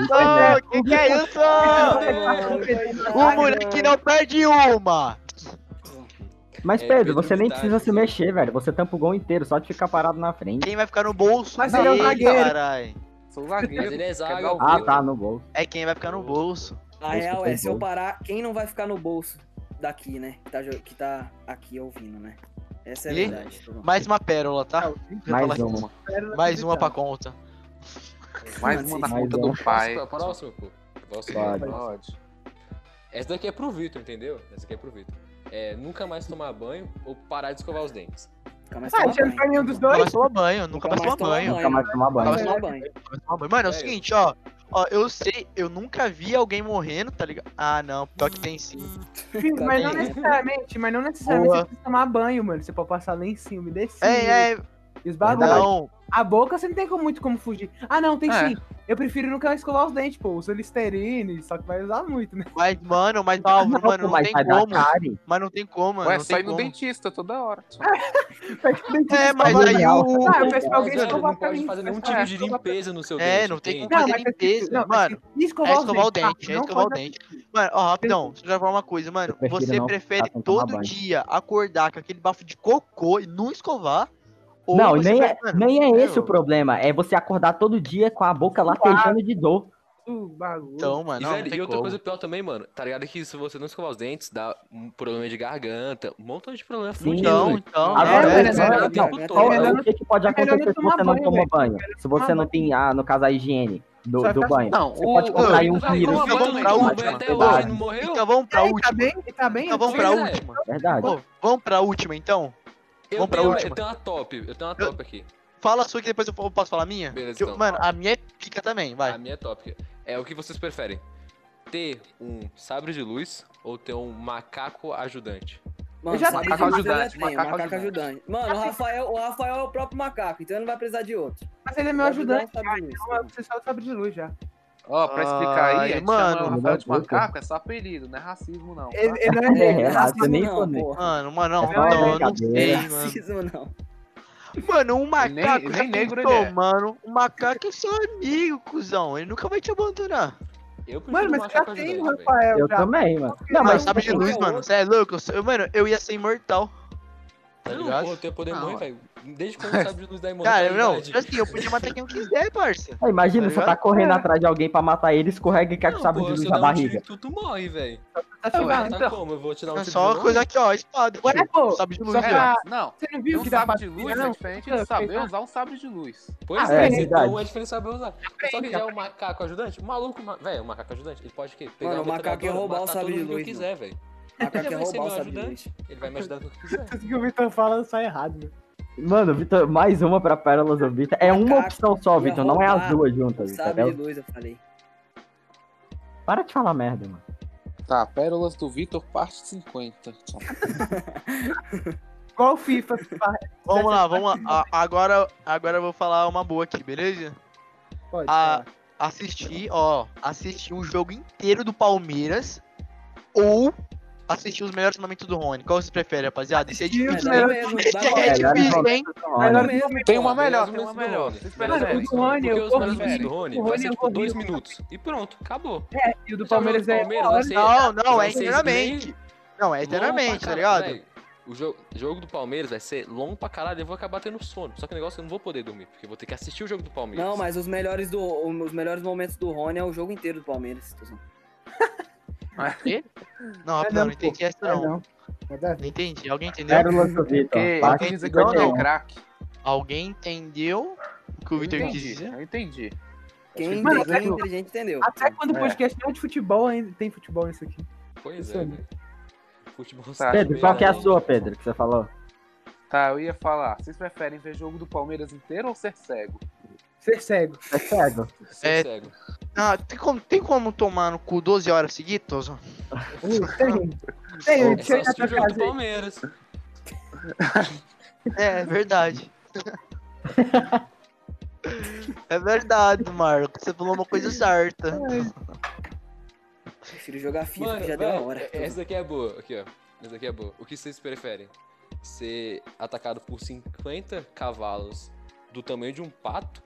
Que que é isso? O moleque não perde uma. Mas, É, Pedro, você nem precisa se mexer, velho. Você tampa o gol inteiro, só de ficar parado na frente. Quem vai ficar no bolso Mas ele é um zagueiro. carai? Sou zagueiro. Mas ele é zaga, Ah, tá, no gol. É quem vai ficar no bolso. A real é, se eu parar, quem não vai ficar no bolso daqui, né? Que tá, que tá aqui ouvindo, né? Essa é a E? verdade. Mais uma pérola, tá? Queria Mais uma. isso. Mais uma pra conta. Mais uma na conta do pai. Próximo, pô. Próximo, Pode. Pode. Essa daqui é pro Vitor, entendeu? Essa aqui é pro Vitor. É nunca mais tomar banho ou parar de escovar os dentes. Nunca mais Ah, tomar já não banho. faz nenhum dos Nunca dois? mais tomar banho, nunca mais tomar banho. Nunca mais tomar banho. Nunca mais Tomar banho. Mano, é o Sério? seguinte, ó. Ó, eu sei, eu nunca vi alguém morrendo, tá ligado? Ah, não, pior que tem sim. Sim, mas não necessariamente, mas não necessariamente Boa. você precisa tomar banho, mano. Você pode passar lencinho, umedecido. É, é, E os bagulhos. não. A boca você não tem como- muito como fugir. Ah, não, tem É. sim. Eu prefiro nunca escovar os dentes, pô. Usa Listerine, só que vai usar muito, né? Mas, mano, mas, Álvaro, Não, mano, não mas tem como. Mas não tem como, mano. Ué, sai no dentista toda hora. É, mas aí o. Ah, eu peço pra alguém escovar não pra pode mim. fazer nenhum É, tipo de limpeza no seu É, dente. não tem como fazer é limpeza. Mano, é escovar o dente, é escovar o dente. Mano, ó, rapidão, deixa eu já falar uma coisa, mano. Você prefere todo dia acordar com aquele bafo de cocô e não escovar? Ou Não, nem é, prefere- mano, nem é esse o problema. É você acordar todo dia com a boca latejando de dor. Uh. Então, mano, E, não, não velho, tem e outra como. coisa pior também, mano, tá ligado que se você não escovar os dentes, dá um problema de garganta, um montão de problema fudido, Então, velho. então, Agora, é, é, mas é, é é, o não, que, que pode é acontecer não se você não toma banho? Se você não tem, ah, no caso, a higiene. do, do fica- banho. Não, Você o- pode comprar aí um Vai, vírus. Então vamos pra o última. Não? Então vamos pra É, última. Então vamos pra é. última. Verdade. Vamos pra última então? Eu Vamos pra tenho, última. eu tenho uma top, eu tenho uma top aqui. Fala a sua que depois eu posso falar a minha? Beleza, eu- então. Mano, a minha é pica também, vai. A minha é top. É o que vocês preferem? Ter um sabre de luz ou ter um macaco ajudante? Mano, Eu já macaco eu já ajudante, tenho, macaco macaco ajudante. ajudante. Mano, o Rafael, o Rafael é o próprio macaco, então ele não vai precisar de outro. Mas ele é meu ajudante. o sabre de luz. Então você só sabe de luz já. Ó, pra explicar aí, Ai, a gente mano. chama o Rafael de macaco, é só apelido, não é racismo não. tá? Ele, ele não é É, relaxa, racismo nem não, porra. Mano, mano, não, É não, não brincadeira. sei, É mano. racismo não. Mano, um nem- macaco nem já negro é. mano. O macaco é seu amigo, cuzão. Ele nunca vai te abandonar. Eu Mano, um mas já tem o. Rafael Eu já. também, mano. Não, mas mas sabe de luz, é mano. Você é louco? Eu sou- Mano, eu ia ser imortal. Tá Não, ligado? pô, eu tenho poder é. velho. Desde quando sabe de luz da Cara, não, imortalidade? assim, eu podia matar quem eu quiser, parça. Ah, imagina, Tá você tá correndo É. atrás de alguém pra matar ele, escorrega e cai com sabre de luz na um barriga. em tu, tu morre, velho. Tá então. como? Eu vou te dar um tiro só uma de coisa aqui, ó, espada. Ué, pô, Sabe de luz, pra- Não, Você não viu um que dá sabre de luz é diferente de saber usar um sabre de luz. Pois é, é então é diferente saber usar. Só que já é o macaco ajudante, o maluco, ma- velho, o macaco ajudante, ele pode o quê? Pegar o macaco metralhadora, roubar o sabre de mundo que eu luz, quiser, velho. Ele vai ser meu sabre de luz. ajudante, ele vai me ajudar no que quiser. Tudo que o Vitor fala sai errado, meu. Mano, Vitor, mais uma pra Pérolas do Vitor. É uma opção só, Vitor, não é as duas juntas, Sabre de luz, eu falei. Para de falar merda, mano. Tá, Pérolas do Vitor, parte 50. Igual o FIFA. Vamos lá, vamos lá. Agora, agora eu vou falar uma boa aqui, beleza? Pode A, assistir, ó, assistir um jogo inteiro do Palmeiras ou assistir os melhores momentos do Rony. Qual vocês preferem, rapaziada? Isso é difícil, mesmo, Esse dá é difícil, hein? Melhor Tem uma melhor, tem uma melhor. Mano, o do Rony, eu corri. do Rony vai ser tipo dois minutos. E pronto, acabou. É, e o do Palmeiras é. Não, não, é eternamente. Não, é pra tá ligado? O jogo, jogo do Palmeiras vai ser longo pra caralho, eu vou acabar tendo sono. Só que o negócio é que eu não vou poder dormir, porque eu vou ter que assistir o jogo do Palmeiras. Não, mas os melhores, do, os melhores momentos do Rony é o jogo inteiro do Palmeiras. Não, É, não, não não, entendi essa É, não. não. A ver. Não entendi. Alguém entendeu? Pérolas do Vitor. Porque parte quer dizer que o Rony é 51. craque. Alguém entendeu o que o Eu Victor quis entendi, dizer? eu entendi. Quem, Mano, é até- inteligente entendeu. Até quando o É. podcast não é de futebol, ainda tem futebol nisso aqui. Pois Isso é, velho. Futebol Tá. Pedro, qual que é a né? sua, Pedro, que você falou? Tá, eu ia falar. Vocês preferem ver jogo do Palmeiras inteiro ou ser cego? Ser cego. É cego. Ser É. cego. Ah, tem como, tem como tomar no cu 12 horas seguidas? Uh, tem. Tem, É só jogo do. Palmeiras. É, é verdade. é verdade, Marco. Você falou uma coisa certa. Prefiro jogar FIFA, Mano, já deu velho, a hora. é- essa daqui é boa. Aqui, ó. Essa daqui é boa. O que vocês preferem? Ser atacado por 50 cavalos do tamanho de um pato?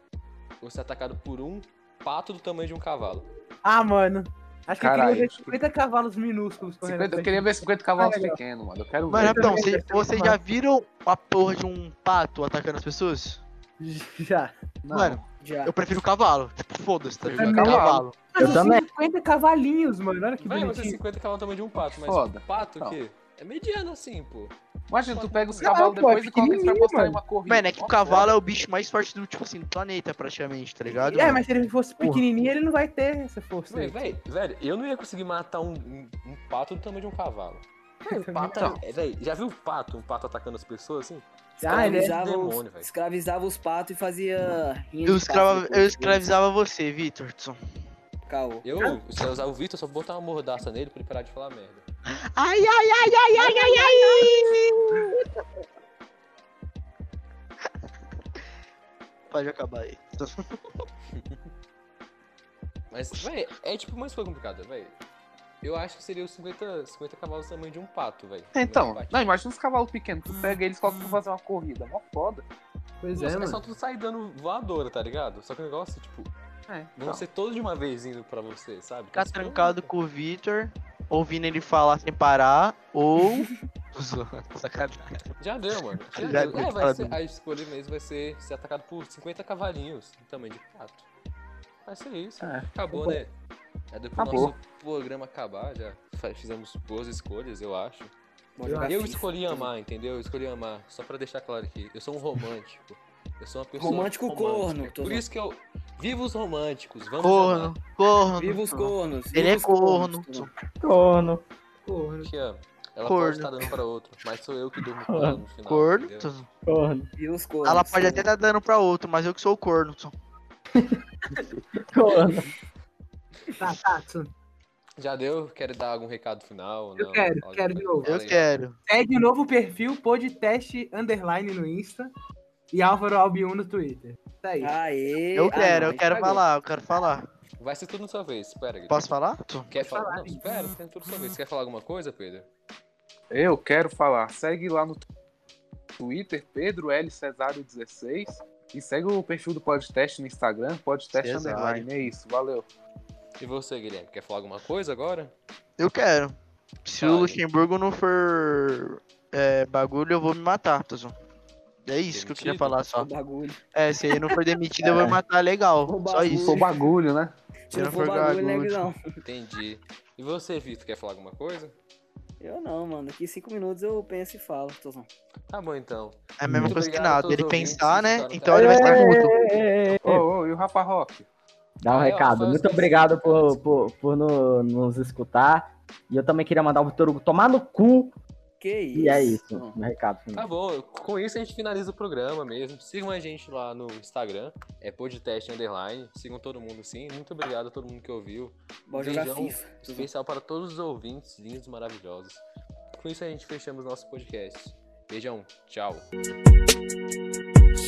Ou ser atacado por um pato do tamanho de um cavalo? Ah, mano. Acho que eu queria ver 50 cavalos minúsculos correndo. 50, eu queria ver 50 cavalos Ah, pequenos, mano. Eu quero Mano, ver. eu também vocês gosto. já viram a porra de um pato atacando as pessoas? Já. Não. Mano, Já. eu prefiro cavalo. Tipo, foda-se, tá ligado? Cavalo. Mas Eu também. 50 cavalinhos, mano. Olha que Vai, você bonitinho. 50 cavalos do tamanho de um pato, mas Foda. o pato o Não. quê? É mediano assim, pô. Imagina, tu pega os cavalos pô, depois é e coloca eles pra mano. uma corrida. Mano, é que o cavalo é o bicho mais forte do, tipo assim, do planeta, praticamente, tá ligado? É, mano? mas se ele fosse pequenininho, ele não vai ter essa força. Véi, véi, velho, eu não ia conseguir matar um, um- um pato do tamanho de um cavalo. É, O pato, é, véi, já viu o pato, um pato atacando as pessoas assim? Ah, ele é escravizava, os, demônio, velho. escravizava os patos e fazia Eu, escrava, eu escravizava você, Vitorson. Caô. Eu, se eu usar o Vitor, só vou botar uma mordaça nele pra ele parar de falar merda. Ai, ai, ai, ai, ai, ai, ai! Pode acabar aí. Mas, véi, é tipo uma escolha complicada, véi. Eu acho que seria os 50, 50 cavalos do tamanho de um pato, véi. Então, Tamanho de não, imagina os cavalos pequenos. Tu pega eles e coloca pra fazer uma corrida. Mó foda. Pois Pô, é, é mano. só tu sair dando voadora, tá ligado? Só que o negócio, tipo, É, vão então. ser todos de uma vez indo pra você, sabe? Ficar Então, trancado com o Vitor, ouvindo ele falar sem parar, ou. Sacanagem. Já deu, mano. Já, Já deu. deu, É, vai ser, a escolha mesmo vai ser ser atacado por 50 cavalinhos do tamanho de pato. Vai ser isso. É. Acabou, né? É depois do Acabou. nosso programa acabar, já fizemos boas escolhas, eu acho. Eu FIFA. escolhi amar, entendeu? Eu escolhi amar. Só pra deixar claro aqui. Eu sou um romântico. Eu sou uma pessoa. Romântico corno, Por isso que eu. Viva os românticos, vamos Corno, amar. corno. Viva os cornos. Ele é os cornos. corno. Corno. Porra. Te amo. Ela Corno. pode estar dando pra outro, mas sou eu que durmo com ela no final. Corno. entendeu? Corno. Viva os cornos. Ela pode até estar dando pra outro, mas eu que sou o corno. Corno. Tá, tá. Já deu? Quer dar algum recado final? Eu Não? quero, quero de novo. Eu quero. Segue o novo perfil podcast underline no Insta e Álvaro Albion no Twitter. Tá aí. Aê. Eu Ah, quero, não, eu quero estragou. falar, eu quero falar. Vai ser tudo na sua vez. Espera, Guilherme. Posso falar? Quer falar? falar, Não, espera, tem tudo na sua vez. Você quer falar alguma coisa, Pedro? Eu quero falar. Segue lá no Twitter, Pedro L. Cesário 16. E segue o perfil do podcast no Instagram, podcast Cesário. underline. É isso, valeu. E você, Guilherme, quer falar alguma coisa agora? Eu quero. Se o Fale. Luxemburgo não for é, bagulho, eu vou me matar, Tuzão. É isso que eu queria Demitido? falar só. bagulho. É, se ele não for demitido, eu vou me matar legal. Só bagulho. isso. Foi bagulho, né? Se não for bagulho, né, Guizão? Entendi. E você, Vitor, quer falar alguma coisa? Eu não, mano. Daqui cinco minutos eu penso e falo, Tozão. Tá bom, então. É a mesma Muito coisa que nada. Ele pensar, né? Então ele vai estar mudo. Ô, ô, e o Rafa Rock? Dá um Ah, é, recado. Muito obrigado por, por, por no- nos escutar. E eu também queria mandar o Vitor Hugo tomar no cu. Que isso? E é isso. Meu recado Tá final. bom, com isso a gente finaliza o programa mesmo. Sigam a gente lá no Instagram, é podcast underline. Sigam todo mundo sim. Muito obrigado a todo mundo que ouviu. Bora jogar Beijão FIFA. Especial para todos os ouvintes lindos, maravilhosos. Com isso a gente fechamos nosso podcast. Beijão, tchau.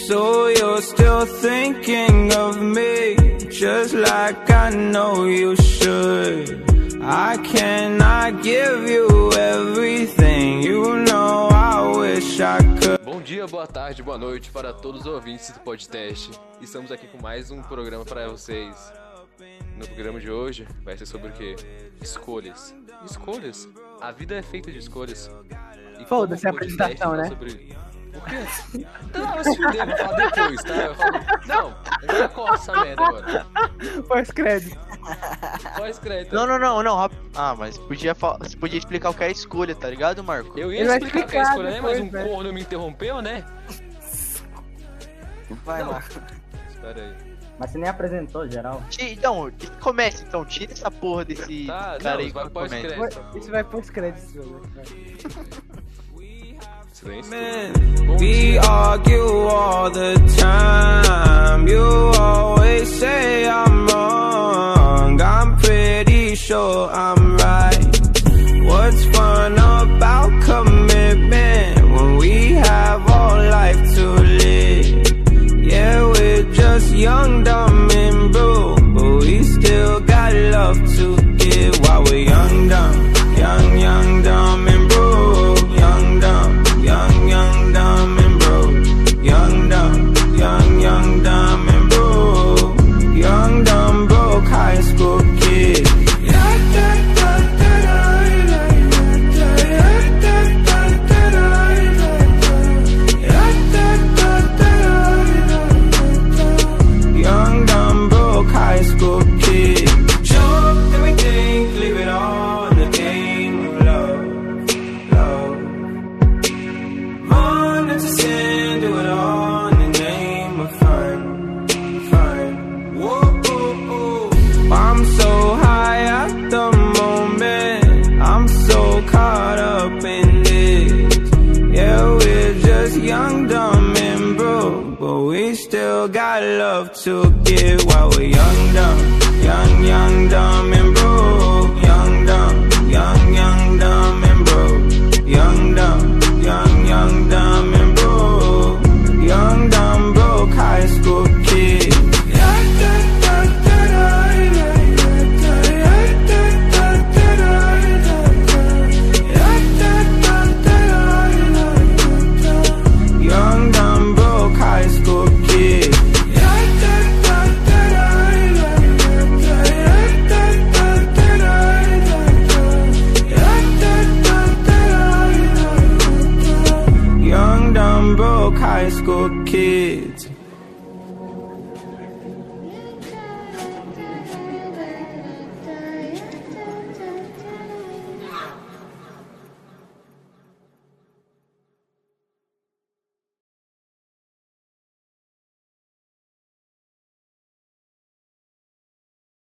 So you're still thinking of me, just like I know you should. I cannot give you everything, you know I wish I could. Bom dia, boa tarde, boa noite para todos os ouvintes do podcast. Estamos aqui com mais um programa para vocês. No programa de hoje vai ser sobre o quê? Escolhas. Escolhas. A vida é feita de escolhas. Foda-se a apresentação, né? Sobre... O quê? Não, se fuder, vou falar depois, tá? Eu falo... Não, agora corta essa merda agora. Pós-crédito. Pós-crédito. Não, não, não, não. rap- Ah, mas podia, fa- você podia explicar o que é escolha, tá ligado, Marco? Eu ia Ele vai explicar o que é explicar escolha, né? Mas um depois, né? corno me interrompeu, né? Vai, Não. Marco. Espera aí. Mas você nem apresentou, geral. Ti- Então, comece então, tira essa porra desse Tá, cara não, aí vai que começa. pós-crédito. Isso vai pós-crédito. Man, we argue all the time. You always say I'm wrong. I'm pretty sure I'm right. What's fun about commitment when we have all life to live? Yeah, we're just young, still got love to give while we're young, dumb. Young, young, dumb, and